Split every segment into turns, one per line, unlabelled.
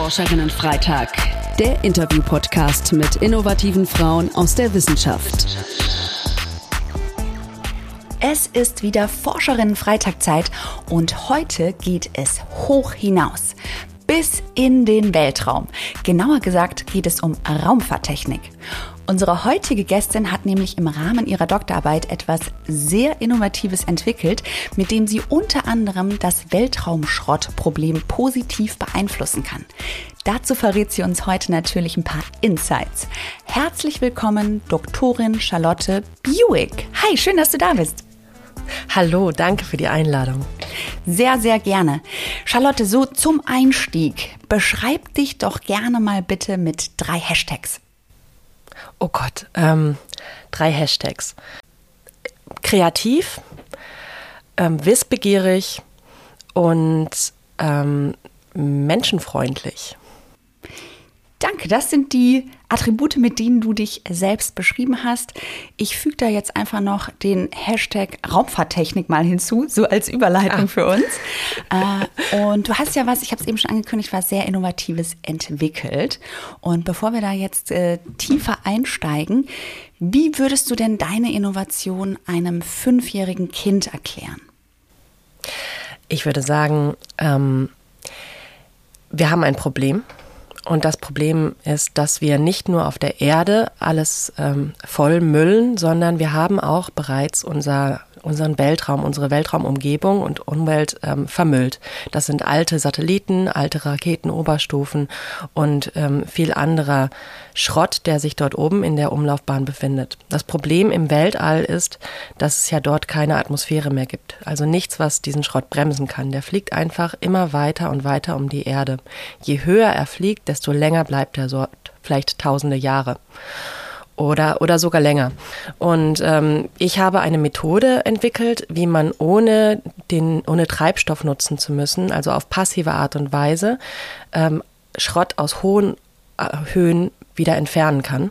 Forscherinnen Freitag, der Interview-Podcast mit innovativen Frauen aus der Wissenschaft.
Es ist wieder Forscherinnen Freitagzeit und heute geht es hoch hinaus. Bis in den Weltraum. Genauer gesagt geht es um Raumfahrttechnik. Unsere heutige Gästin hat nämlich im Rahmen ihrer Doktorarbeit etwas sehr Innovatives entwickelt, mit dem sie unter anderem das Weltraumschrottproblem positiv beeinflussen kann. Dazu verrät sie uns heute natürlich ein paar Insights. Herzlich willkommen, Doktorin Charlotte Buick. Hi, schön, dass du da bist.
Hallo, danke für die Einladung.
Sehr, sehr gerne. Charlotte, so zum Einstieg, beschreib dich doch gerne mal bitte mit drei Hashtags.
Oh Gott, ähm, drei Hashtags. Kreativ, ähm, wissbegierig und ähm, menschenfreundlich.
Danke, das sind die Attribute, mit denen du dich selbst beschrieben hast. Ich füge da jetzt einfach noch den Hashtag Raumfahrttechnik mal hinzu, so als Überleitung ah. für uns. Äh, und du hast ja was, ich habe es eben schon angekündigt, was sehr Innovatives entwickelt. Und bevor wir da jetzt äh, tiefer einsteigen, wie würdest du denn deine Innovation einem fünfjährigen Kind erklären?
Ich würde sagen, ähm, wir haben ein Problem und das Problem ist, dass wir nicht nur auf der Erde alles ähm, voll müllen, sondern wir haben auch bereits unser unseren Weltraum, unsere Weltraumumgebung und Umwelt ähm, vermüllt. Das sind alte Satelliten, alte Raketenoberstufen und ähm, viel anderer Schrott, der sich dort oben in der Umlaufbahn befindet. Das Problem im Weltall ist, dass es ja dort keine Atmosphäre mehr gibt. Also nichts, was diesen Schrott bremsen kann. Der fliegt einfach immer weiter und weiter um die Erde. Je höher er fliegt, desto länger bleibt er dort, vielleicht tausende Jahre oder, oder sogar länger. Und ähm, ich habe eine Methode entwickelt, wie man ohne, den, ohne Treibstoff nutzen zu müssen, also auf passive Art und Weise, ähm, Schrott aus hohen äh, Höhen wieder entfernen kann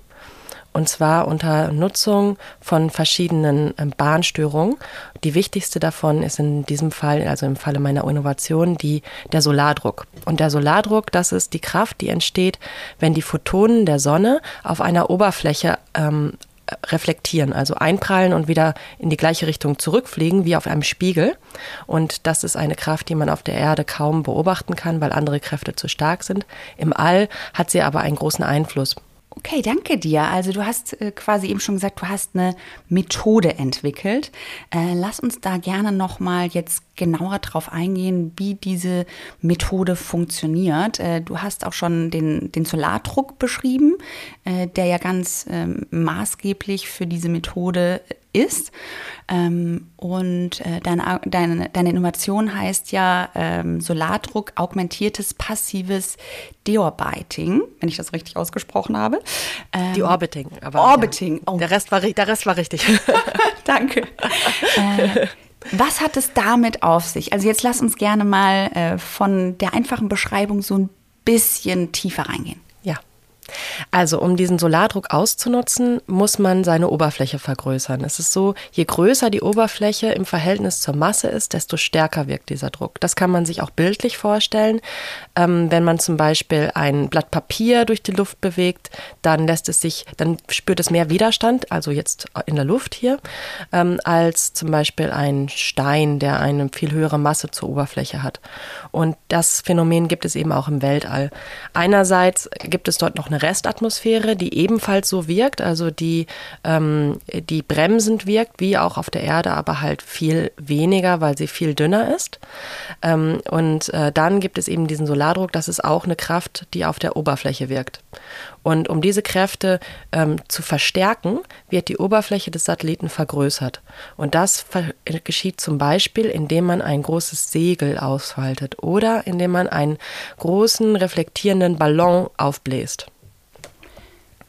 und zwar unter Nutzung von verschiedenen ähm, Bahnstörungen. Die wichtigste davon ist in diesem Fall, also im Falle meiner Innovation, die, der Solardruck. Und der Solardruck, das ist die Kraft, die entsteht, wenn die Photonen der Sonne auf einer Oberfläche ähm, reflektieren, also einprallen und wieder in die gleiche Richtung zurückfliegen wie auf einem Spiegel. Und das ist eine Kraft, die man auf der Erde kaum beobachten kann, weil andere Kräfte zu stark sind. Im All hat sie aber einen großen Einfluss.
Okay, danke dir. Also du hast äh, quasi eben schon gesagt, du hast eine Methode entwickelt. Äh, lass uns da gerne noch mal jetzt genauer drauf eingehen, wie diese Methode funktioniert. Äh, du hast auch schon den, den Solardruck beschrieben, der ja ganz ähm, maßgeblich für diese Methode ist. Ähm, und äh, deine, deine, deine Innovation heißt ja ähm, Solardruck, augmentiertes passives Deorbiting, wenn ich das richtig ausgesprochen habe.
Ähm, Deorbiting.
Aber, Orbiting. Ja.
Oh. Der, Rest war, der Rest war richtig.
Danke. Äh, was hat es damit auf sich? Also jetzt lass uns gerne mal äh, von der einfachen Beschreibung so ein bisschen tiefer reingehen.
Also um diesen Solardruck auszunutzen, muss man seine Oberfläche vergrößern. Es ist so, je größer die Oberfläche im Verhältnis zur Masse ist, desto stärker wirkt dieser Druck. Das kann man sich auch bildlich vorstellen. Ähm, wenn man zum Beispiel ein Blatt Papier durch die Luft bewegt, dann lässt es sich, dann spürt es mehr Widerstand, also jetzt in der Luft hier, ähm, als zum Beispiel ein Stein, der eine viel höhere Masse zur Oberfläche hat. Und das Phänomen gibt es eben auch im Weltall. Einerseits gibt es dort noch eine Restatmosphäre, die ebenfalls so wirkt, also die, ähm, die bremsend wirkt, wie auch auf der Erde, aber halt viel weniger, weil sie viel dünner ist. Ähm, und äh, dann gibt es eben diesen Solardruck, das ist auch eine Kraft, die auf der Oberfläche wirkt. Und um diese Kräfte ähm, zu verstärken, wird die Oberfläche des Satelliten vergrößert. Und das geschieht zum Beispiel, indem man ein großes Segel ausfaltet oder indem man einen großen reflektierenden Ballon aufbläst.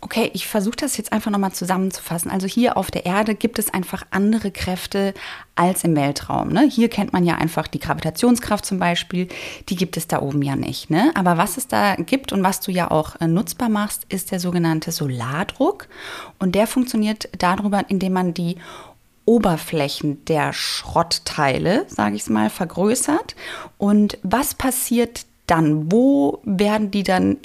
Okay, ich versuche das jetzt einfach nochmal zusammenzufassen. Also hier auf der Erde gibt es einfach andere Kräfte als im Weltraum. Ne? Hier kennt man ja einfach die Gravitationskraft zum Beispiel, die gibt es da oben ja nicht. Ne? Aber was es da gibt und was du ja auch äh, nutzbar machst, ist der sogenannte Solardruck. Und der funktioniert darüber, indem man die Oberflächen der Schrottteile, sage ich es mal, vergrößert. Und was passiert dann? Wo werden die dann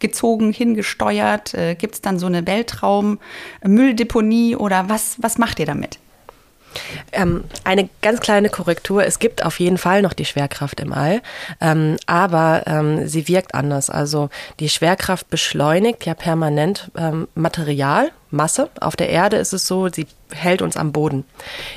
hingezogen, hingesteuert? Äh, Gibt es dann so eine Weltraum-Mülldeponie oder was, was macht ihr damit?
Ähm, eine ganz kleine Korrektur. Es gibt auf jeden Fall noch die Schwerkraft im All, ähm, aber ähm, sie wirkt anders. Also die Schwerkraft beschleunigt ja permanent ähm, Material, Masse. Auf der Erde ist es so, sie hält uns am Boden.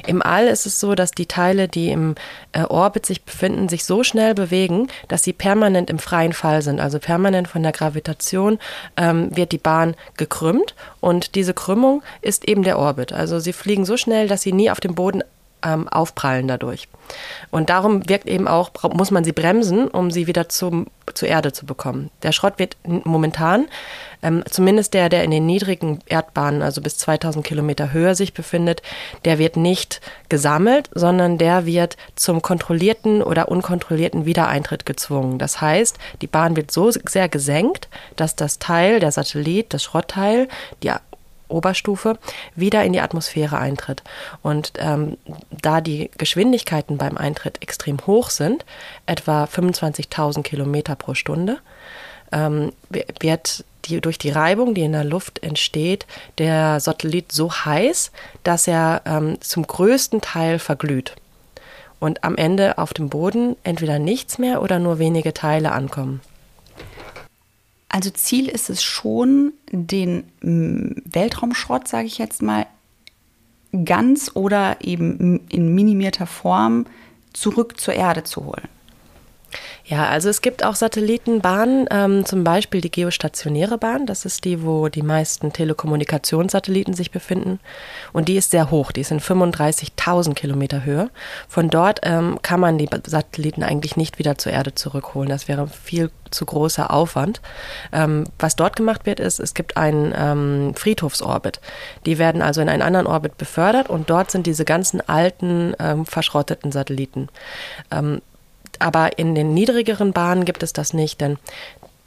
Im All ist es so, dass die Teile, die im äh, Orbit sich befinden, sich so schnell bewegen, dass sie permanent im freien Fall sind. Also permanent von der Gravitation ähm, wird die Bahn gekrümmt und diese Krümmung ist eben der Orbit. Also sie fliegen so schnell, dass sie nie auf dem Boden ähm, aufprallen dadurch. Und darum wirkt eben auch, muss man sie bremsen, um sie wieder zum, zur Erde zu bekommen. Der Schrott wird momentan, ähm, zumindest der, der in den niedrigen Erdbahnen, also bis 2000 Kilometer Höhe sich befindet, der wird nicht gesammelt, sondern der wird zum kontrollierten oder unkontrollierten Wiedereintritt gezwungen. Das heißt, die Bahn wird so sehr gesenkt, dass das Teil, der Satellit, das Schrottteil, die Oberstufe wieder in die Atmosphäre eintritt. Und ähm, da die Geschwindigkeiten beim Eintritt extrem hoch sind, etwa 25.000 Kilometer pro Stunde, ähm, wird die, durch die Reibung, die in der Luft entsteht, der Satellit so heiß, dass er ähm, zum größten Teil verglüht. Und am Ende auf dem Boden entweder nichts mehr oder nur wenige Teile ankommen.
Also Ziel ist es schon, den mm, Weltraumschrott, sage ich jetzt mal, ganz oder eben in minimierter Form zurück zur Erde zu holen.
Ja, also es gibt auch Satellitenbahnen, ähm, zum Beispiel die geostationäre Bahn. Das ist die, wo die meisten Telekommunikationssatelliten sich befinden. Und die ist sehr hoch, die ist in 35.000 Kilometer Höhe. Von dort ähm, kann man die Satelliten eigentlich nicht wieder zur Erde zurückholen. Das wäre viel zu großer Aufwand. Ähm, was dort gemacht wird, ist, es gibt einen ähm, Friedhofsorbit. Die werden also in einen anderen Orbit befördert und dort sind diese ganzen alten, ähm, verschrotteten Satelliten. Aber in den niedrigeren Bahnen gibt es das nicht, denn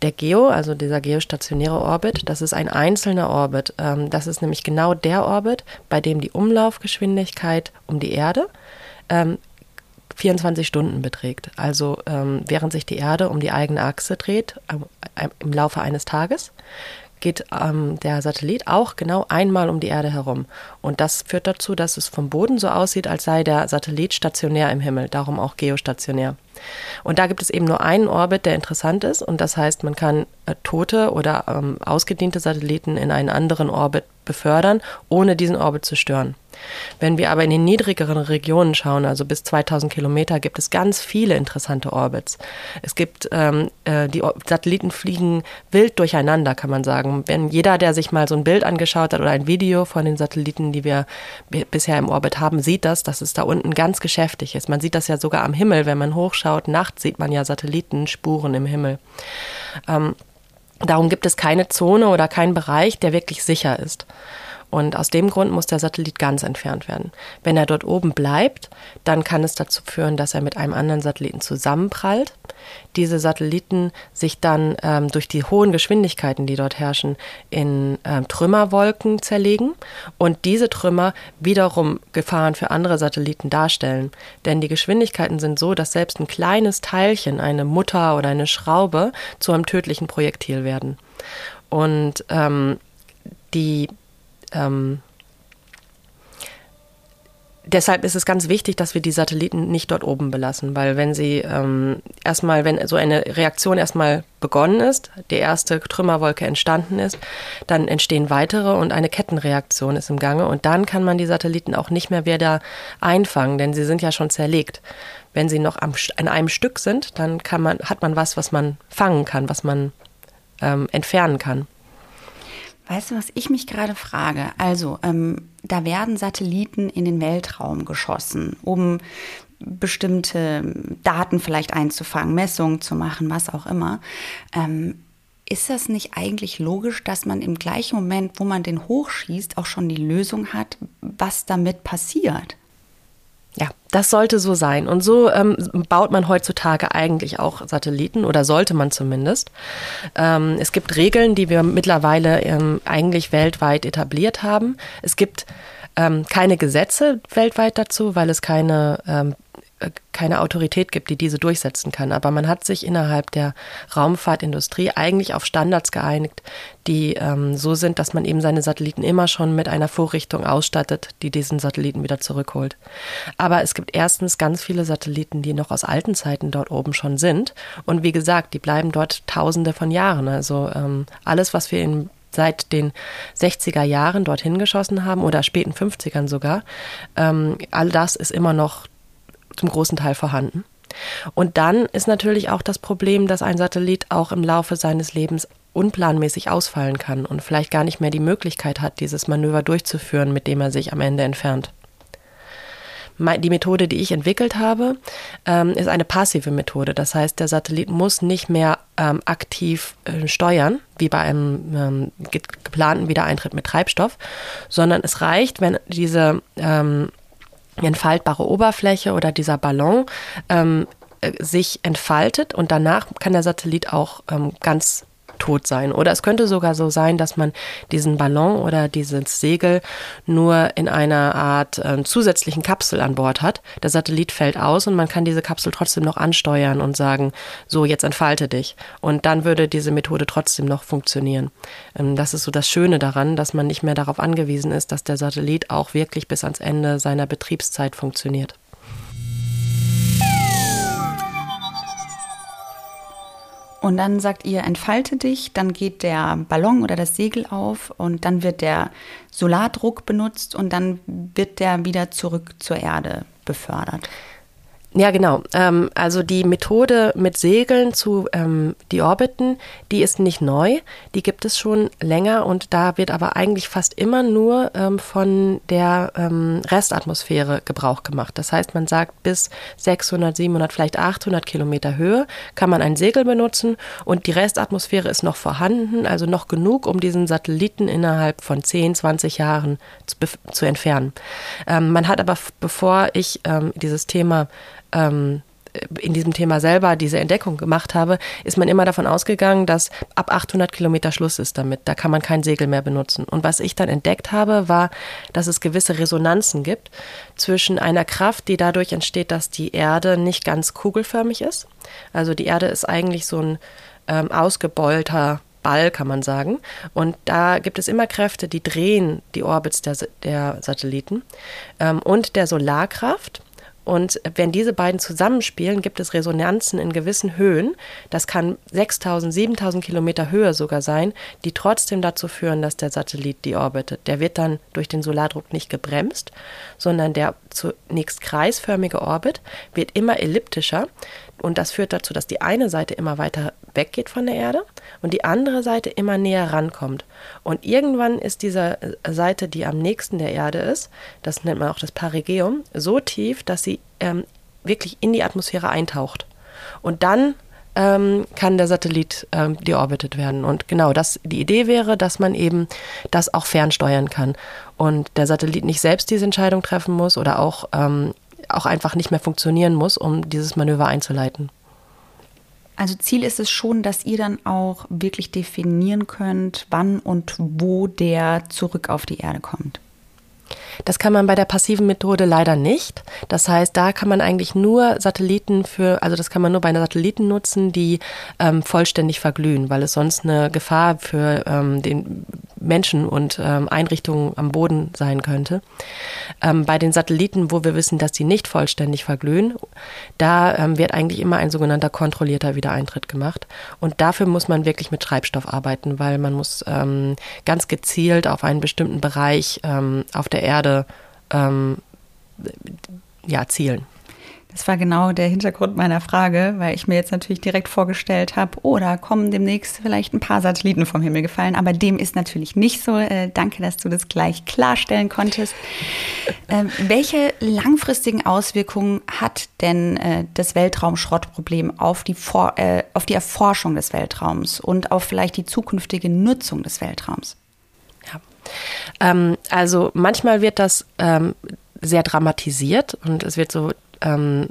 der Geo, also dieser geostationäre Orbit, das ist ein einzelner Orbit. Ähm, das ist nämlich genau der Orbit, bei dem die Umlaufgeschwindigkeit um die Erde 24 ähm, Stunden beträgt. Also ähm, während sich die Erde um die eigene Achse dreht, im Laufe eines Tages, geht ähm, der Satellit auch genau einmal um die Erde herum. Und das führt dazu, dass es vom Boden so aussieht, als sei der Satellit stationär im Himmel, darum auch geostationär. Und da gibt es eben nur einen Orbit, der interessant ist. Und das heißt, man kann äh, tote oder ähm, ausgediente Satelliten in einen anderen Orbit befördern, ohne diesen Orbit zu stören. Wenn wir aber in den niedrigeren Regionen schauen, also bis 2000 Kilometer, gibt es ganz viele interessante Orbits. Es gibt, ähm, äh, die Satelliten fliegen wild durcheinander, kann man sagen. Wenn jeder, der sich mal so ein Bild angeschaut hat oder ein Video von den Satelliten, die wir bisher im Orbit haben, sieht das, dass es da unten ganz geschäftig ist. Man sieht das ja sogar am Himmel, wenn man hochschaut. Nachts sieht man ja Satellitenspuren im Himmel. Ähm, Darum gibt es keine Zone oder keinen Bereich, der wirklich sicher ist. Und aus dem Grund muss der Satellit ganz entfernt werden. Wenn er dort oben bleibt, dann kann es dazu führen, dass er mit einem anderen Satelliten zusammenprallt. Diese Satelliten sich dann ähm, durch die hohen Geschwindigkeiten, die dort herrschen, in ähm, Trümmerwolken zerlegen und diese Trümmer wiederum Gefahren für andere Satelliten darstellen. Denn die Geschwindigkeiten sind so, dass selbst ein kleines Teilchen, eine Mutter oder eine Schraube, zu einem tödlichen Projektil werden. Und ähm, die ähm, deshalb ist es ganz wichtig, dass wir die Satelliten nicht dort oben belassen, weil wenn sie ähm, erstmal, wenn so eine Reaktion erstmal begonnen ist, die erste Trümmerwolke entstanden ist, dann entstehen weitere und eine Kettenreaktion ist im Gange und dann kann man die Satelliten auch nicht mehr wieder einfangen, denn sie sind ja schon zerlegt. Wenn sie noch am, an einem Stück sind, dann kann man, hat man was, was man fangen kann, was man ähm, entfernen kann.
Weißt du, was ich mich gerade frage? Also, ähm, da werden Satelliten in den Weltraum geschossen, um bestimmte Daten vielleicht einzufangen, Messungen zu machen, was auch immer. Ähm, ist das nicht eigentlich logisch, dass man im gleichen Moment, wo man den hochschießt, auch schon die Lösung hat, was damit passiert?
Ja, das sollte so sein. Und so ähm, baut man heutzutage eigentlich auch Satelliten oder sollte man zumindest. Ähm, es gibt Regeln, die wir mittlerweile ähm, eigentlich weltweit etabliert haben. Es gibt ähm, keine Gesetze weltweit dazu, weil es keine ähm, äh, keine Autorität gibt, die diese durchsetzen kann. Aber man hat sich innerhalb der Raumfahrtindustrie eigentlich auf Standards geeinigt, die ähm, so sind, dass man eben seine Satelliten immer schon mit einer Vorrichtung ausstattet, die diesen Satelliten wieder zurückholt. Aber es gibt erstens ganz viele Satelliten, die noch aus alten Zeiten dort oben schon sind. Und wie gesagt, die bleiben dort tausende von Jahren. Also ähm, alles, was wir in seit den 60er Jahren dorthin geschossen haben oder späten 50ern sogar. Ähm, all das ist immer noch zum großen Teil vorhanden. Und dann ist natürlich auch das Problem, dass ein Satellit auch im Laufe seines Lebens unplanmäßig ausfallen kann und vielleicht gar nicht mehr die Möglichkeit hat, dieses Manöver durchzuführen, mit dem er sich am Ende entfernt die Methode, die ich entwickelt habe, ähm, ist eine passive Methode. Das heißt, der Satellit muss nicht mehr ähm, aktiv äh, steuern, wie bei einem ähm, geplanten Wiedereintritt mit Treibstoff, sondern es reicht, wenn diese entfaltbare Oberfläche oder dieser Ballon ähm, äh, sich entfaltet und danach kann der Satellit auch ähm, ganz tot sein. Oder es könnte sogar so sein, dass man diesen Ballon oder dieses Segel nur in einer Art äh, zusätzlichen Kapsel an Bord hat. Der Satellit fällt aus und man kann diese Kapsel trotzdem noch ansteuern und sagen, so jetzt entfalte dich. Und dann würde diese Methode trotzdem noch funktionieren. Ähm, das ist so das Schöne daran, dass man nicht mehr darauf angewiesen ist, dass der Satellit auch wirklich bis ans Ende seiner Betriebszeit funktioniert.
Und dann sagt ihr, entfalte dich, dann geht der Ballon oder das Segel auf und dann wird der Solardruck benutzt und dann wird der wieder zurück zur Erde befördert.
Ja, genau. Ähm, also die Methode mit Segeln zu ähm, die Orbiten, die ist nicht neu. Die gibt es schon länger und da wird aber eigentlich fast immer nur ähm, von der ähm, Restatmosphäre Gebrauch gemacht. Das heißt, man sagt, bis 600, 700, vielleicht 800 Kilometer Höhe kann man ein Segel benutzen und die Restatmosphäre ist noch vorhanden, also noch genug, um diesen Satelliten innerhalb von 10, 20 Jahren zu, zu entfernen. Ähm, man hat aber, bevor ich ähm, dieses Thema ähm, in diesem Thema selber diese Entdeckung gemacht habe, ist man immer davon ausgegangen, dass ab 800 Kilometer Schluss ist damit. Da kann man kein Segel mehr benutzen. Und was ich dann entdeckt habe, war, dass es gewisse Resonanzen gibt zwischen einer Kraft, die dadurch entsteht, dass die Erde nicht ganz kugelförmig ist. Also die Erde ist eigentlich so ein ähm, ausgebeulter Ball, kann man sagen. Und da gibt es immer Kräfte, die drehen die Orbits der, der Satelliten. Ähm, und der Solarkraft, und wenn diese beiden zusammenspielen, gibt es Resonanzen in gewissen Höhen. Das kann 6000, 7000 Kilometer Höhe sogar sein, die trotzdem dazu führen, dass der Satellit die orbitet. Der wird dann durch den Solardruck nicht gebremst, sondern der zunächst kreisförmige Orbit wird immer elliptischer. Und das führt dazu, dass die eine Seite immer weiter weggeht von der Erde und die andere Seite immer näher rankommt. Und irgendwann ist diese Seite, die am nächsten der Erde ist, das nennt man auch das Perigeum, so tief, dass sie ähm, wirklich in die Atmosphäre eintaucht. Und dann ähm, kann der Satellit ähm, deorbitet werden. Und genau das, die Idee wäre, dass man eben das auch fernsteuern kann und der Satellit nicht selbst diese Entscheidung treffen muss oder auch, ähm, auch einfach nicht mehr funktionieren muss, um dieses Manöver einzuleiten.
Also Ziel ist es schon, dass ihr dann auch wirklich definieren könnt, wann und wo der zurück auf die Erde kommt.
Das kann man bei der passiven Methode leider nicht. Das heißt, da kann man eigentlich nur Satelliten für, also das kann man nur bei Satelliten nutzen, die ähm, vollständig verglühen, weil es sonst eine Gefahr für ähm, den Menschen und ähm, Einrichtungen am Boden sein könnte. Ähm, bei den Satelliten, wo wir wissen, dass sie nicht vollständig verglühen, da ähm, wird eigentlich immer ein sogenannter kontrollierter Wiedereintritt gemacht. Und dafür muss man wirklich mit Treibstoff arbeiten, weil man muss ähm, ganz gezielt auf einen bestimmten Bereich ähm, auf der Erde ähm, ja, zielen.
Das war genau der Hintergrund meiner Frage, weil ich mir jetzt natürlich direkt vorgestellt habe, oh, kommen demnächst vielleicht ein paar Satelliten vom Himmel gefallen, aber dem ist natürlich nicht so. Äh, danke, dass du das gleich klarstellen konntest. Ähm, welche langfristigen Auswirkungen hat denn äh, das Weltraumschrottproblem auf die, For äh, auf die Erforschung des Weltraums und auf vielleicht die zukünftige Nutzung des Weltraums?
Ja. Ähm, also manchmal wird das ähm, sehr dramatisiert und es wird so ähm,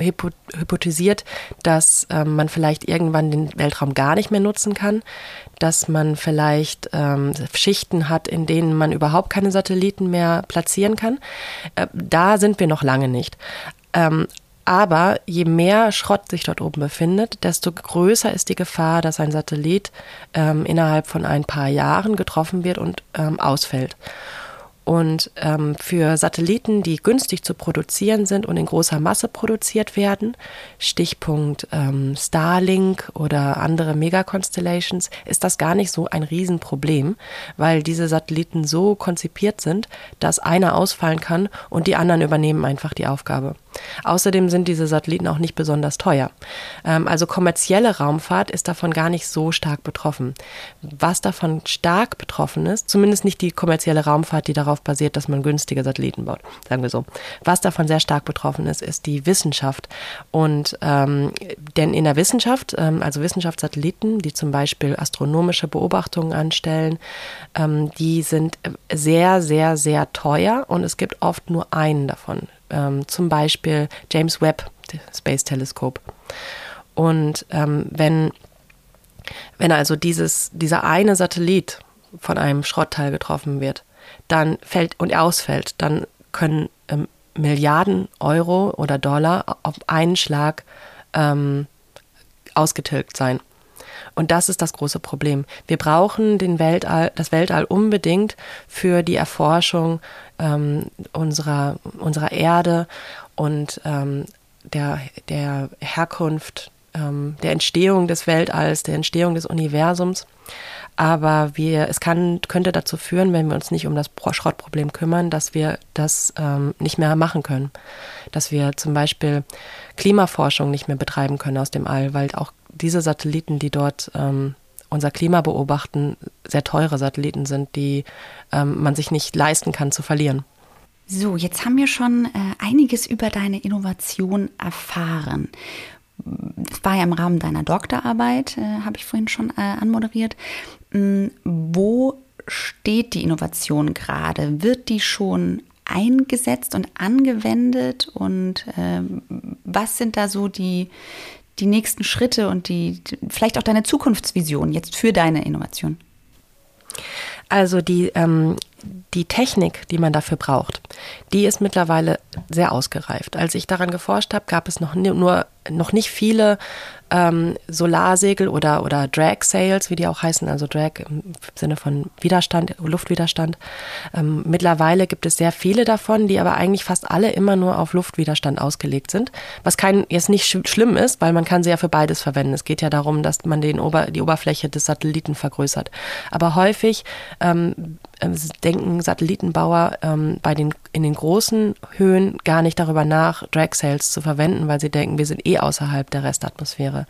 hypothesiert, dass ähm, man vielleicht irgendwann den Weltraum gar nicht mehr nutzen kann, dass man vielleicht ähm, Schichten hat, in denen man überhaupt keine Satelliten mehr platzieren kann. Äh, da sind wir noch lange nicht. Ähm, Aber je mehr Schrott sich dort oben befindet, desto größer ist die Gefahr, dass ein Satellit ähm, innerhalb von ein paar Jahren getroffen wird und ähm, ausfällt. Und ähm, für Satelliten, die günstig zu produzieren sind und in großer Masse produziert werden, Stichpunkt ähm, Starlink oder andere Megaconstellations, ist das gar nicht so ein Riesenproblem, weil diese Satelliten so konzipiert sind, dass einer ausfallen kann und die anderen übernehmen einfach die Aufgabe. Außerdem sind diese Satelliten auch nicht besonders teuer. Ähm, also kommerzielle Raumfahrt ist davon gar nicht so stark betroffen. Was davon stark betroffen ist, zumindest nicht die kommerzielle Raumfahrt, die darauf basiert, dass man günstige Satelliten baut, sagen wir so. Was davon sehr stark betroffen ist, ist die Wissenschaft. Und ähm, denn in der Wissenschaft, ähm, also Wissenschaftssatelliten, die zum Beispiel astronomische Beobachtungen anstellen, ähm, die sind sehr, sehr, sehr teuer und es gibt oft nur einen davon ähm, zum Beispiel James Webb Space Telescope. Und ähm, wenn, wenn also dieses, dieser eine Satellit von einem Schrottteil getroffen wird, dann fällt und ausfällt, dann können ähm, Milliarden Euro oder Dollar auf einen Schlag ähm, ausgetilgt sein. Und das ist das große Problem. Wir brauchen den Weltall, das Weltall unbedingt für die Erforschung ähm, unserer, unserer Erde und ähm, der, der Herkunft, ähm, der Entstehung des Weltalls, der Entstehung des Universums. Aber wir, es kann, könnte dazu führen, wenn wir uns nicht um das Schrottproblem kümmern, dass wir das ähm, nicht mehr machen können. Dass wir zum Beispiel Klimaforschung nicht mehr betreiben können aus dem All, weil auch diese Satelliten, die dort ähm, unser Klima beobachten, sehr teure Satelliten sind, die ähm, man sich nicht leisten kann zu verlieren.
So, jetzt haben wir schon äh, einiges über deine Innovation erfahren. Das war ja im Rahmen deiner Doktorarbeit, äh, habe ich vorhin schon äh, anmoderiert. Ähm, wo steht die Innovation gerade? Wird die schon eingesetzt und angewendet? Und äh, was sind da so die, die nächsten Schritte und die, vielleicht auch deine Zukunftsvision jetzt für deine Innovation?
Also die, ähm, die Technik, die man dafür braucht, die ist mittlerweile sehr ausgereift. Als ich daran geforscht habe, gab es noch nur noch nicht viele ähm, Solarsegel oder, oder Drag Sails, wie die auch heißen, also Drag im Sinne von Widerstand, Luftwiderstand. Ähm, mittlerweile gibt es sehr viele davon, die aber eigentlich fast alle immer nur auf Luftwiderstand ausgelegt sind, was kein jetzt nicht sch schlimm ist, weil man kann sie ja für beides verwenden. Es geht ja darum, dass man den Ober, die Oberfläche des Satelliten vergrößert. Aber häufig ähm, denken Satellitenbauer ähm, bei den, in den großen Höhen gar nicht darüber nach, Drag Sails zu verwenden, weil sie denken, wir sind eh außerhalb der Restatmosphäre.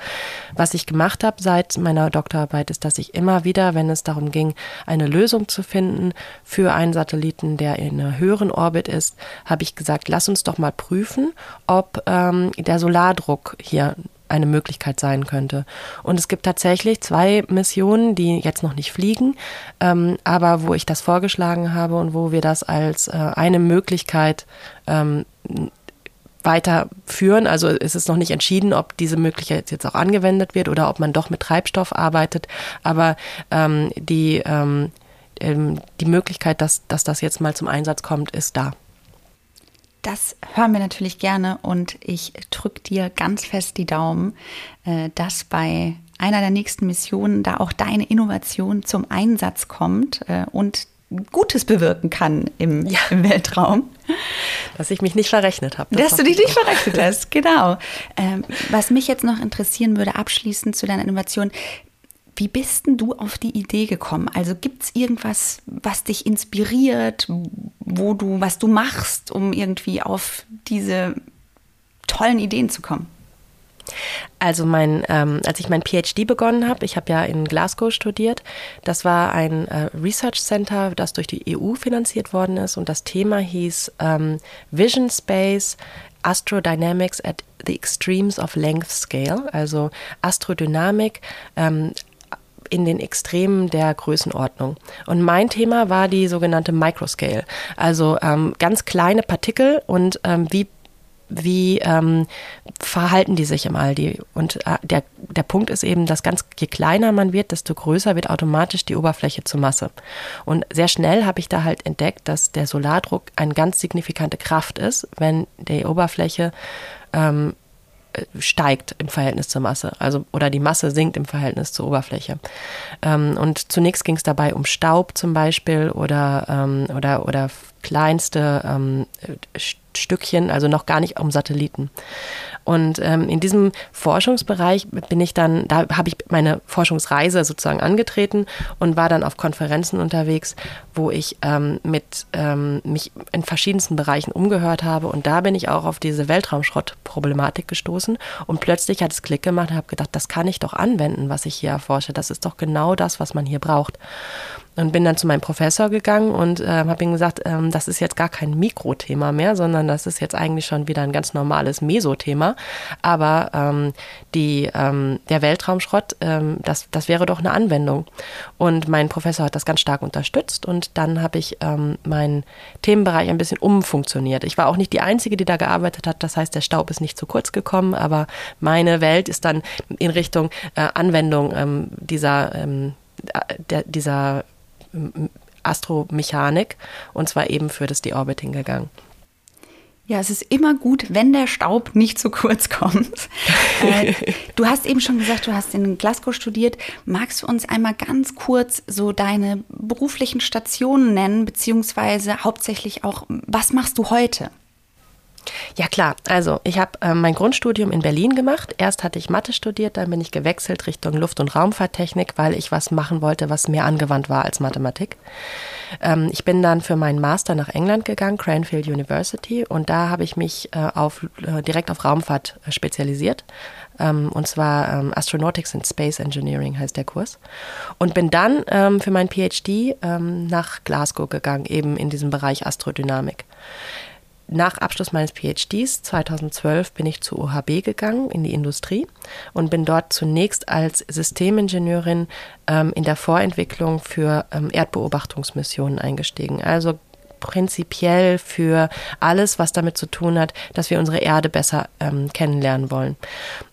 Was ich gemacht habe seit meiner Doktorarbeit ist, dass ich immer wieder, wenn es darum ging, eine Lösung zu finden für einen Satelliten, der in einer höheren Orbit ist, habe ich gesagt, lass uns doch mal prüfen, ob ähm, der Solardruck hier eine Möglichkeit sein könnte. Und es gibt tatsächlich zwei Missionen, die jetzt noch nicht fliegen, ähm, aber wo ich das vorgeschlagen habe und wo wir das als äh, eine Möglichkeit ähm, weiterführen. Also ist es noch nicht entschieden, ob diese Möglichkeit jetzt auch angewendet wird oder ob man doch mit Treibstoff arbeitet. Aber ähm, die, ähm, ähm die Möglichkeit, dass, dass das jetzt mal zum Einsatz kommt, ist da.
Das hören wir natürlich gerne und ich drücke dir ganz fest die Daumen, äh, dass bei einer der nächsten Missionen da auch deine Innovation zum Einsatz kommt äh, und Gutes bewirken kann im, ja. im Weltraum.
Dass ich mich nicht verrechnet habe.
Das Dass du dich nicht verrechnet hast, genau. Ähm, was mich jetzt noch interessieren würde, abschließend zu deiner Innovation, wie bist denn du auf die Idee gekommen? Also gibt es irgendwas, was dich inspiriert, wo du, was du machst, um irgendwie auf diese tollen Ideen zu kommen?
Also mein, ähm, als ich mein PhD begonnen habe, ich habe ja in Glasgow studiert, das war ein äh, Research Center, das durch die EU finanziert worden ist und das Thema hieß ähm, Vision Space Astrodynamics at the Extremes of Length Scale, also Astrodynamik ähm, in den Extremen der Größenordnung. Und mein Thema war die sogenannte Microscale, also ähm, ganz kleine Partikel und ähm, wie wie ähm, verhalten die sich im All. Die, und äh, der, der Punkt ist eben, dass ganz je kleiner man wird, desto größer wird automatisch die Oberfläche zur Masse. Und sehr schnell habe ich da halt entdeckt, dass der Solardruck eine ganz signifikante Kraft ist, wenn die Oberfläche ähm, steigt im Verhältnis zur Masse, also oder die Masse sinkt im Verhältnis zur Oberfläche. Ähm, und zunächst ging es dabei um Staub zum Beispiel oder ähm, oder oder kleinste ähm, Stückchen, also noch gar nicht um Satelliten. Und ähm, in diesem Forschungsbereich bin ich dann, da habe ich meine Forschungsreise sozusagen angetreten und war dann auf Konferenzen unterwegs, wo ich ähm, mit ähm, mich in verschiedensten Bereichen umgehört habe. Und da bin ich auch auf diese Weltraumschrottproblematik gestoßen. Und plötzlich hat es Klick gemacht und habe gedacht, das kann ich doch anwenden, was ich hier erforsche. Das ist doch genau das, was man hier braucht. Und bin dann zu meinem Professor gegangen und äh, habe ihm gesagt, ähm, das ist jetzt gar kein Mikrothema mehr, sondern das ist jetzt eigentlich schon wieder ein ganz normales Mesothema. Aber ähm, die, ähm, der Weltraumschrott, ähm, das, das wäre doch eine Anwendung. Und mein Professor hat das ganz stark unterstützt und dann habe ich ähm, meinen Themenbereich ein bisschen umfunktioniert. Ich war auch nicht die Einzige, die da gearbeitet hat. Das heißt, der Staub ist nicht zu kurz gekommen, aber meine Welt ist dann in Richtung äh, Anwendung ähm, dieser, ähm, der, dieser Astromechanik und zwar eben für das Deorbiting gegangen.
Ja, es ist immer gut, wenn der Staub nicht zu kurz kommt. äh, du hast eben schon gesagt, du hast in Glasgow studiert. Magst du uns einmal ganz kurz so deine beruflichen Stationen nennen, beziehungsweise hauptsächlich auch, was machst du heute?
Ja klar, also ich habe äh, mein Grundstudium in Berlin gemacht. Erst hatte ich Mathe studiert, dann bin ich gewechselt Richtung Luft- und Raumfahrttechnik, weil ich was machen wollte, was mehr angewandt war als Mathematik. Ähm, ich bin dann für meinen Master nach England gegangen, Cranfield University, und da habe ich mich äh, auf, äh, direkt auf Raumfahrt äh, spezialisiert. Ähm, und zwar ähm, Astronautics and Space Engineering heißt der Kurs. Und bin dann ähm, für mein PhD ähm, nach Glasgow gegangen, eben in diesem Bereich Astrodynamik nach Abschluss meines PhDs 2012 bin ich zu OHB gegangen in die Industrie und bin dort zunächst als Systemingenieurin ähm, in der Vorentwicklung für ähm, Erdbeobachtungsmissionen eingestiegen. Also prinzipiell für alles, was damit zu tun hat, dass wir unsere Erde besser ähm, kennenlernen wollen.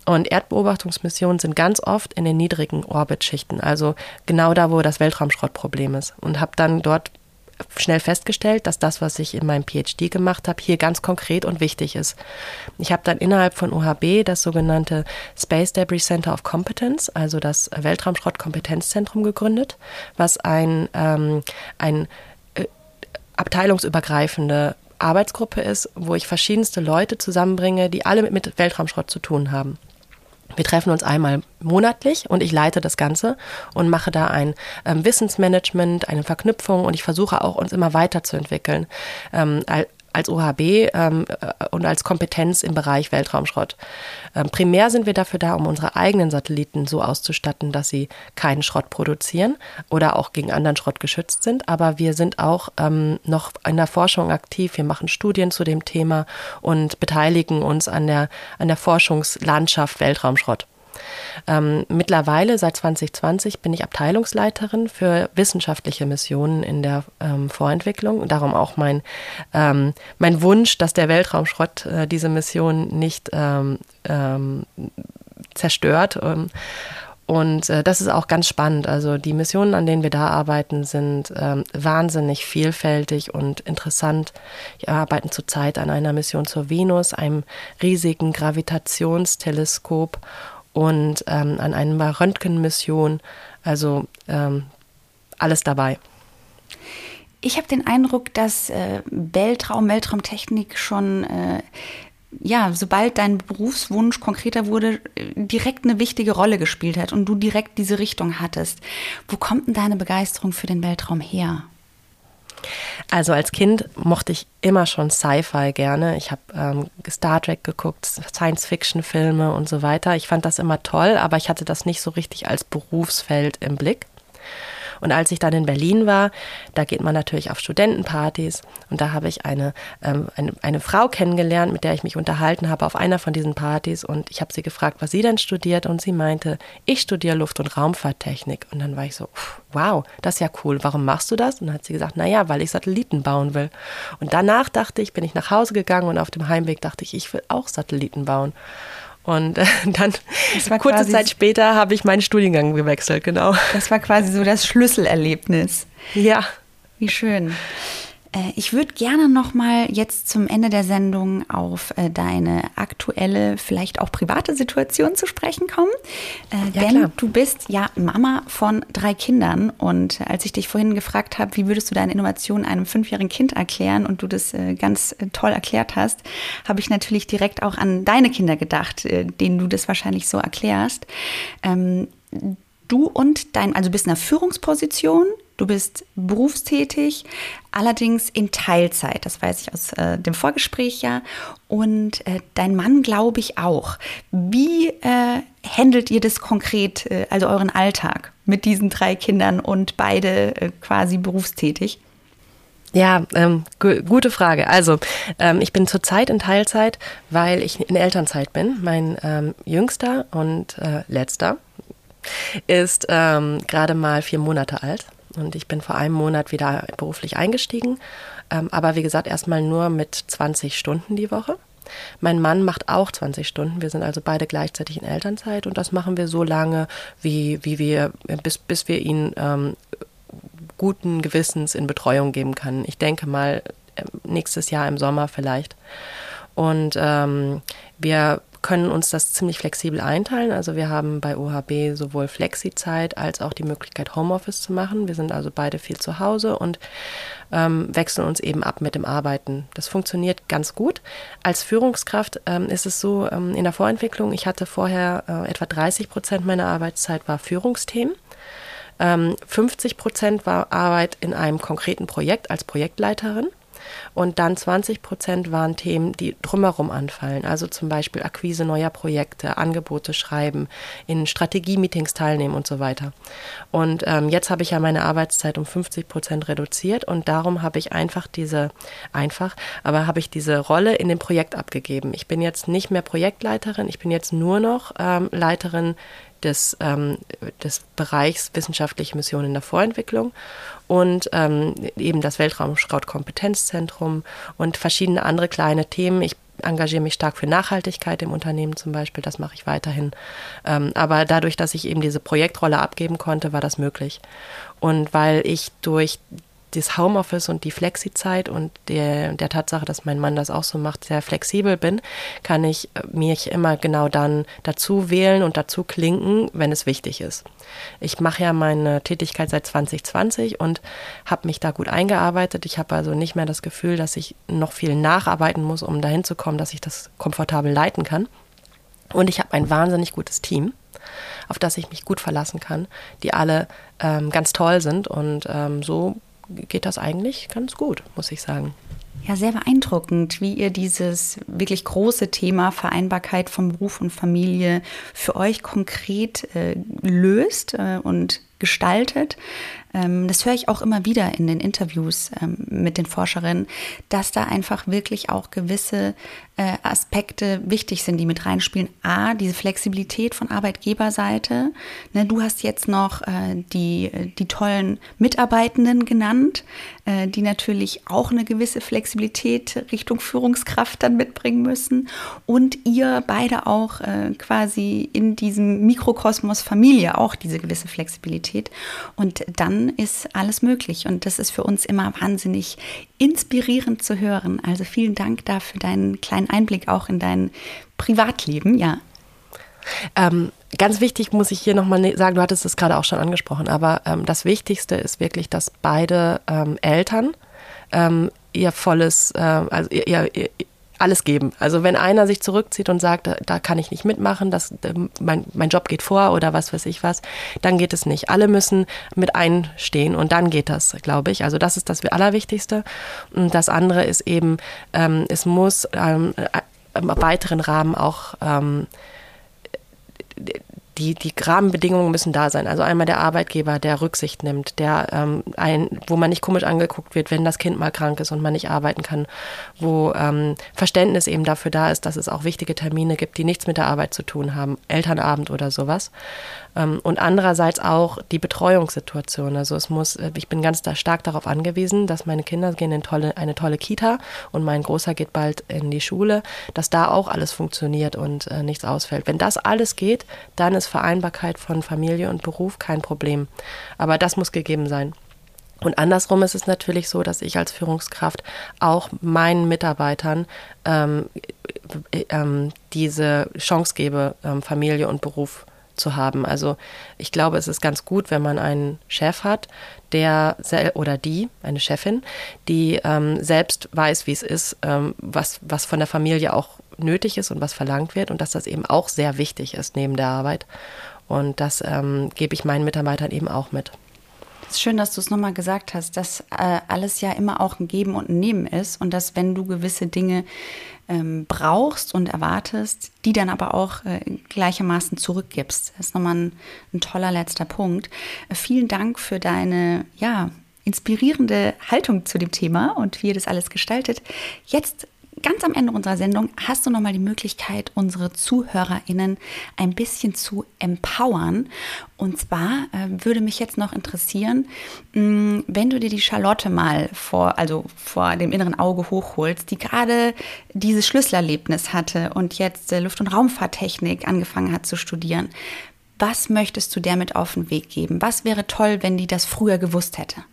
Und Erdbeobachtungsmissionen sind ganz oft in den niedrigen Orbitschichten, also genau da, wo das Weltraumschrottproblem ist. Und habe dann dort schnell festgestellt, dass das, was ich in meinem PhD gemacht habe, hier ganz konkret und wichtig ist. Ich habe dann innerhalb von OHB das sogenannte Space Debris Center of Competence, also das Weltraumschrott-Kompetenzzentrum gegründet, was ein, ähm, ein äh, abteilungsübergreifende Arbeitsgruppe ist, wo ich verschiedenste Leute zusammenbringe, die alle mit Weltraumschrott zu tun haben. Wir treffen uns einmal monatlich und ich leite das Ganze und mache da ein ähm, Wissensmanagement, eine Verknüpfung und ich versuche auch uns immer weiterzuentwickeln. Ähm, als OHB ähm, äh, und als Kompetenz im Bereich Weltraumschrott. Ähm, primär sind wir dafür da, um unsere eigenen Satelliten so auszustatten, dass sie keinen Schrott produzieren oder auch gegen anderen Schrott geschützt sind. Aber wir sind auch ähm, noch in der Forschung aktiv. Wir machen Studien zu dem Thema und beteiligen uns an der, an der Forschungslandschaft Weltraumschrott. Ähm, mittlerweile, seit 2020, bin ich Abteilungsleiterin für wissenschaftliche Missionen in der ähm, Vorentwicklung. Darum auch mein, ähm, mein Wunsch, dass der Weltraumschrott äh, diese Mission nicht ähm, ähm, zerstört. Ähm, und äh, das ist auch ganz spannend. Also die Missionen, an denen wir da arbeiten, sind ähm, wahnsinnig vielfältig und interessant. Wir arbeiten zurzeit an einer Mission zur Venus, einem riesigen Gravitationsteleskop und ähm, an einer Röntgenmission. Also ähm, alles dabei.
Ich habe den Eindruck, dass äh, Weltraum, Weltraumtechnik schon, äh, ja, sobald dein Berufswunsch konkreter wurde, direkt eine wichtige Rolle gespielt hat und du direkt diese Richtung hattest. Wo kommt denn deine Begeisterung für den Weltraum her?
Also als Kind mochte ich immer schon Sci-Fi gerne. Ich habe ähm, Star Trek geguckt, Science-Fiction-Filme und so weiter. Ich fand das immer toll, aber ich hatte das nicht so richtig als Berufsfeld im Blick. Und als ich dann in Berlin war, da geht man natürlich auf Studentenpartys und da habe ich eine, ähm, eine, eine Frau kennengelernt, mit der ich mich unterhalten habe auf einer von diesen Partys und ich habe sie gefragt, was sie denn studiert und sie meinte, ich studiere Luft- und Raumfahrttechnik. Und dann war ich so, wow, das ist ja cool, warum machst du das? Und dann hat sie gesagt, naja, weil ich Satelliten bauen will. Und danach dachte ich, bin ich nach Hause gegangen und auf dem Heimweg dachte ich, ich will auch Satelliten bauen. Und äh, dann kurze Zeit später habe ich meinen Studiengang gewechselt, genau.
Das war quasi so das Schlüsselerlebnis.
Ja.
Wie schön. Äh, ich würde gerne noch mal jetzt zum Ende der Sendung auf äh, deine aktuelle, vielleicht auch private Situation zu sprechen kommen. Äh, ja, denn klar. du bist ja Mama von drei Kindern. Und als ich dich vorhin gefragt habe, wie würdest du deine Innovation einem fünfjährigen Kind erklären und du das ganz toll erklärt hast, habe ich natürlich direkt auch an deine Kinder gedacht, denen du das wahrscheinlich so erklärst. Ähm, du und dein, also bist in einer Führungsposition, du bist berufstätig, allerdings in Teilzeit, das weiß ich aus äh, dem Vorgespräch ja, und äh, dein Mann glaube ich auch. Wie äh, handelt ihr das konkret, äh, also euren Alltag mit diesen drei Kindern und beide äh, quasi berufstätig?
Ja, ähm, gu gute Frage. Also, ähm, ich bin zurzeit in Teilzeit, weil ich in Elternzeit bin. Mein ähm, jüngster und äh, letzter ist ähm, gerade mal vier Monate alt. Und ich bin vor einem Monat wieder beruflich eingestiegen. Ähm, aber wie gesagt, erstmal nur mit 20 Stunden die Woche. Mein Mann macht auch 20 Stunden. Wir sind also beide gleichzeitig in Elternzeit und das machen wir so lange, wie, wie wir, bis, bis wir ihn ähm, guten Gewissens in Betreuung geben können. Ich denke mal ähm, nächstes Jahr im Sommer vielleicht. Und ähm, wir können uns das ziemlich flexibel einteilen. Also wir haben bei OHB sowohl Flexi-Zeit als auch die Möglichkeit, Homeoffice zu machen. Wir sind also beide viel zu Hause und ähm, wechseln uns eben ab mit dem Arbeiten. Das funktioniert ganz gut. Als Führungskraft ähm, ist es so ähm, in der Vorentwicklung, ich hatte vorher äh, etwa 30 Prozent meiner Arbeitszeit war Führungsthemen. 50 ähm, Prozent war Arbeit in einem konkreten Projekt als Projektleiterin. Und dann 20 Prozent waren Themen, die drumherum anfallen. Also zum Beispiel Akquise neuer Projekte, Angebote schreiben, in Strategie-Meetings teilnehmen und so weiter. Und ähm, jetzt habe ich ja meine Arbeitszeit um 50 Prozent reduziert und darum habe ich einfach diese, einfach, aber habe ich diese Rolle in dem Projekt abgegeben. Ich bin jetzt nicht mehr Projektleiterin, ich bin jetzt nur noch ähm, Leiterin des, ähm, des Bereichs wissenschaftliche Mission in der Vorentwicklung und ähm, eben das Weltraumschrott-Kompetenzzentrum und verschiedene andere kleine Themen. Ich engagiere mich stark für Nachhaltigkeit im Unternehmen zum Beispiel, das mache ich weiterhin. Ähm, aber dadurch, dass ich eben diese Projektrolle abgeben konnte, war das möglich. Und weil ich durch das Homeoffice und die Flexi-Zeit und der, der Tatsache, dass mein Mann das auch so macht, sehr flexibel bin, kann ich äh, mich immer genau dann dazu wählen und dazu klinken, wenn es wichtig ist. Ich mache ja meine Tätigkeit seit 2020 und habe mich da gut eingearbeitet. Ich habe also nicht mehr das Gefühl, dass ich noch viel nacharbeiten muss, um dahin zu kommen, dass ich das komfortabel leiten kann. Und ich habe ein wahnsinnig gutes Team auf das ich mich gut verlassen kann, die alle ähm, ganz toll sind. Und ähm, so geht das eigentlich ganz gut, muss ich sagen.
Ja, sehr beeindruckend, wie ihr dieses wirklich große Thema Vereinbarkeit von Beruf und Familie für euch konkret äh, löst äh, und gestaltet. Ähm, das höre ich auch immer wieder in den Interviews ähm, mit den Forscherinnen, dass da einfach wirklich auch gewisse äh, Aspekte wichtig sind, die mit reinspielen. A, diese Flexibilität von Arbeitgeberseite. Ne, du hast jetzt noch äh, die, die tollen Mitarbeitenden genannt, äh, die natürlich auch eine gewisse Flexibilität Richtung Führungskraft dann mitbringen müssen. Und ihr beide auch quasi in diesem Mikrokosmos Familie auch diese gewisse Flexibilität. Und dann ist alles möglich. Und das ist für uns immer wahnsinnig inspirierend zu hören. Also vielen Dank dafür deinen kleinen Einblick auch in dein Privatleben, ja.
Ähm, ganz wichtig muss ich hier nochmal ne-, sagen, du hattest es gerade auch schon angesprochen, aber ähm, das Wichtigste ist wirklich, dass beide ähm, Eltern ähm, ihr volles, äh, also ihr, ihr, alles geben. Also wenn einer sich zurückzieht und sagt, da, kann ich nicht mitmachen, das, mein, mein Job geht vor oder was weiß ich was, dann geht es nicht. Alle müssen mit einstehen und dann geht das, glaube ich. Also das ist das Allerwichtigste. Und das andere ist eben, ähm, es muss ähm, im weiteren Rahmen auch ähm, die, die Rahmenbedingungen müssen da sein. Also einmal der Arbeitgeber, der Rücksicht nimmt, der ähm, ein, wo man nicht komisch angeguckt wird, wenn das Kind mal krank ist und man nicht arbeiten kann, wo ähm, Verständnis eben dafür da ist, dass es auch wichtige Termine gibt, die nichts mit der Arbeit zu tun haben, Elternabend oder sowas. Ähm, und andererseits auch die Betreuungssituation. Also es muss, äh, ich bin ganz da stark darauf angewiesen, dass meine Kinder gehen in tolle, eine tolle Kita und mein Großer geht bald in die Schule, dass da auch alles funktioniert und äh, nichts ausfällt. Wenn das alles geht, dann ist Vereinbarkeit von Familie und Beruf kein Problem. Aber das muss gegeben sein. Und andersrum ist es natürlich so, dass ich als Führungskraft auch meinen Mitarbeitern ähm, äh, ähm, diese Chance gebe, ähm, Familie und Beruf zu haben. Also ich glaube, es ist ganz gut, wenn man einen Chef hat, der oder die, eine Chefin, die ähm, selbst weiß, wie es ist, ähm, was, was von der Familie auch nötig ist und was verlangt wird und dass das eben auch sehr wichtig ist neben der Arbeit. Und das ähm, gebe ich meinen Mitarbeitern eben auch mit.
Es ist schön, dass du es nochmal gesagt hast, dass äh, alles ja immer auch ein Geben und ein Nehmen ist und dass wenn du gewisse Dinge ähm, brauchst und erwartest, die dann aber auch äh, gleichermaßen zurückgibst. Das ist nochmal ein, ein toller letzter Punkt. Äh, vielen Dank für deine, ja, inspirierende Haltung zu dem Thema und wie ihr das alles gestaltet. Jetzt ganz am Ende unserer Sendung hast du nochmal die Möglichkeit, unsere ZuhörerInnen ein bisschen zu empowern. Und zwar äh, würde mich jetzt noch interessieren, mh, mm, wenn du dir die Charlotte mal vor, also vor dem inneren Auge hochholst, die gerade dieses Schlüsselerlebnis hatte und jetzt äh, Luft- und Raumfahrttechnik angefangen hat zu studieren. Was möchtest du der mit auf den Weg geben? Was wäre toll, wenn die das früher gewusst hätte?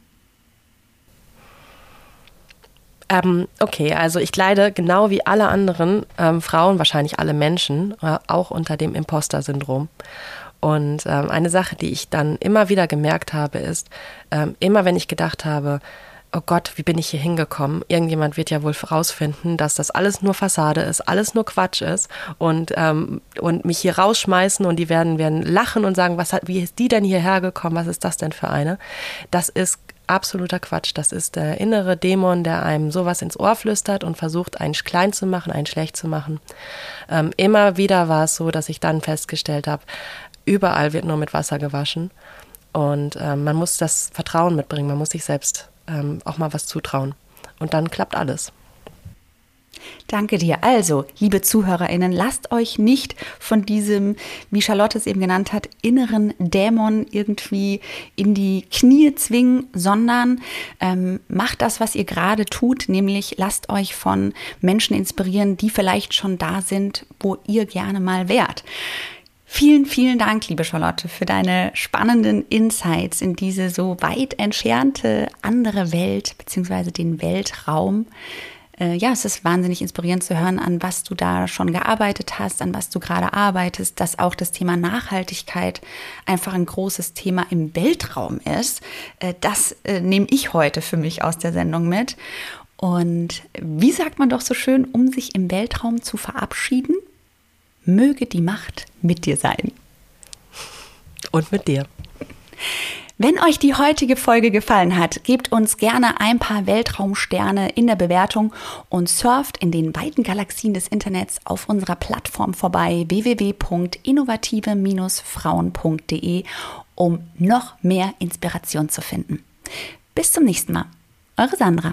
Ähm, okay, also ich leide genau wie alle anderen ähm, Frauen, wahrscheinlich alle Menschen, äh, auch unter dem Imposter-Syndrom. Und ähm, eine Sache, die ich dann immer wieder gemerkt habe, ist, ähm, immer wenn ich gedacht habe, oh Gott, wie bin ich hier hingekommen? Irgendjemand wird ja wohl herausfinden, dass das alles nur Fassade ist, alles nur Quatsch ist und, ähm, und mich hier rausschmeißen und die werden, werden lachen und sagen, was hat, wie ist die denn hierher gekommen? Was ist das denn für eine? Das ist absoluter Quatsch. Das ist der innere Dämon, der einem sowas ins Ohr flüstert und versucht, einen klein zu machen, einen schlecht zu machen. Ähm, immer wieder war es so, dass ich dann festgestellt habe, überall wird nur mit Wasser gewaschen. Und ähm, man muss das Vertrauen mitbringen, man muss sich selbst ähm, auch mal was zutrauen. Und dann klappt alles.
Danke dir. Also, liebe ZuhörerInnen, lasst euch nicht von diesem, wie Charlotte es eben genannt hat, inneren Dämon irgendwie in die Knie zwingen, sondern ähm, macht das, was ihr gerade tut, nämlich lasst euch von Menschen inspirieren, die vielleicht schon da sind, wo ihr gerne mal wärt. Vielen, vielen Dank, liebe Charlotte, für deine spannenden Insights in diese so weit entfernte andere Welt beziehungsweise den Weltraum äh, ja, es ist wahnsinnig inspirierend zu hören, an was du da schon gearbeitet hast, an was du gerade arbeitest, dass auch das Thema Nachhaltigkeit einfach ein großes Thema im Weltraum ist. Äh, das äh, nehme ich heute für mich aus der Sendung mit. Und wie sagt man doch so schön, um sich im Weltraum zu verabschieden, möge die Macht mit dir sein.
Und mit dir.
Wenn euch die heutige Folge gefallen hat, gebt uns gerne ein paar Weltraumsterne in der Bewertung und surft in den weiten Galaxien des Internets auf unserer Plattform vorbei www.innovative-frauen.de, um noch mehr Inspiration zu finden. Bis zum nächsten Mal. Eure Sandra.